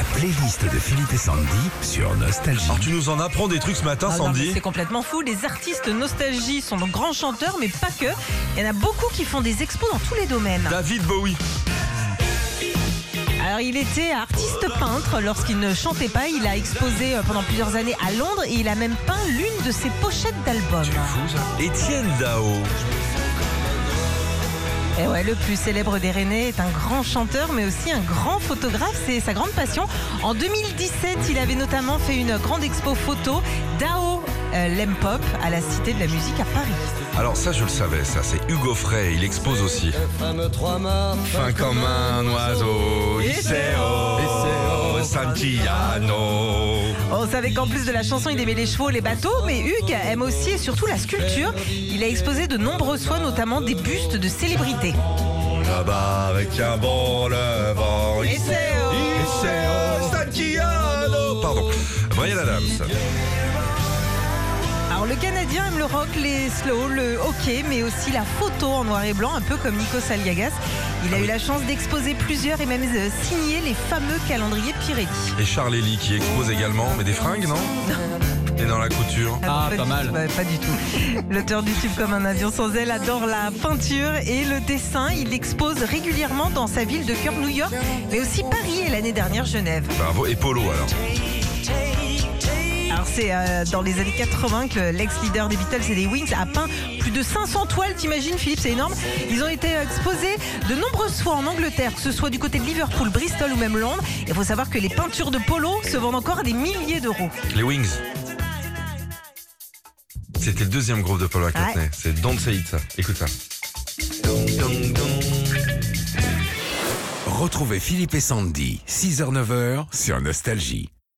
La playlist de Philippe et Sandy sur Nostalgie. Alors tu nous en apprends des trucs ce matin, Ah Sandy C'est complètement fou. Les artistes nostalgie sont de grands chanteurs, mais pas que. Il y en a beaucoup qui font des expos dans tous les domaines. David Bowie. Alors, il était artiste peintre lorsqu'il ne chantait pas. Il a exposé euh, pendant plusieurs années à Londres et il a même peint l'une de ses pochettes d'albums. Étienne Dao. Et ouais, le plus célèbre des Rennais est un grand chanteur, mais aussi un grand photographe. C'est sa grande passion. En 2017, il avait notamment fait une grande expo photo d'Ao euh, Lempop à la Cité de la Musique à Paris. Alors ça je le savais, ça c'est Hugo Frey, il expose aussi. Fin comme un oiseau, Santillano. On savait qu'en plus de la chanson, il aimait les chevaux, les bateaux, mais Hugues aime aussi et surtout la sculpture. Il a exposé de nombreuses fois, notamment des bustes de célébrités. Là-bas avec un bon le vent, Iseo. Iseo, Santillano. Pardon, Brian Adams. Alors le Canadien aime le rock, les slow, le hockey, mais aussi la photo en noir et blanc, un peu comme Nico Saliagas. Il a eu la chance d'exposer plusieurs et même euh, signer les fameux calendriers Pirelli. Et Charles Elie qui expose également, mais des fringues non? Et dans la couture. Ah, pas, mal. pas du tout. L'auteur du tube comme un avion sans aile adore la peinture et le dessin. Il expose régulièrement dans sa ville de cœur New York, mais aussi Paris et l'année dernière Genève. Bravo, et Polo alors. Alors c'est euh, dans les années 80 que l'ex-leader des Beatles et des Wings a peint plus de 500 toiles, t'imagines Philippe, c'est énorme. Ils ont été exposés de nombreuses fois en Angleterre, que ce soit du côté de Liverpool, Bristol ou même Londres. Il faut savoir que les peintures de polo se vendent encore à des milliers d'euros. Les Wings. C'était le deuxième groupe de Paul McCartney. Ouais. C'est Don't Say It, ça. Écoute ça. Retrouvez Philippe et Sandy, 6h-9h sur Nostalgie.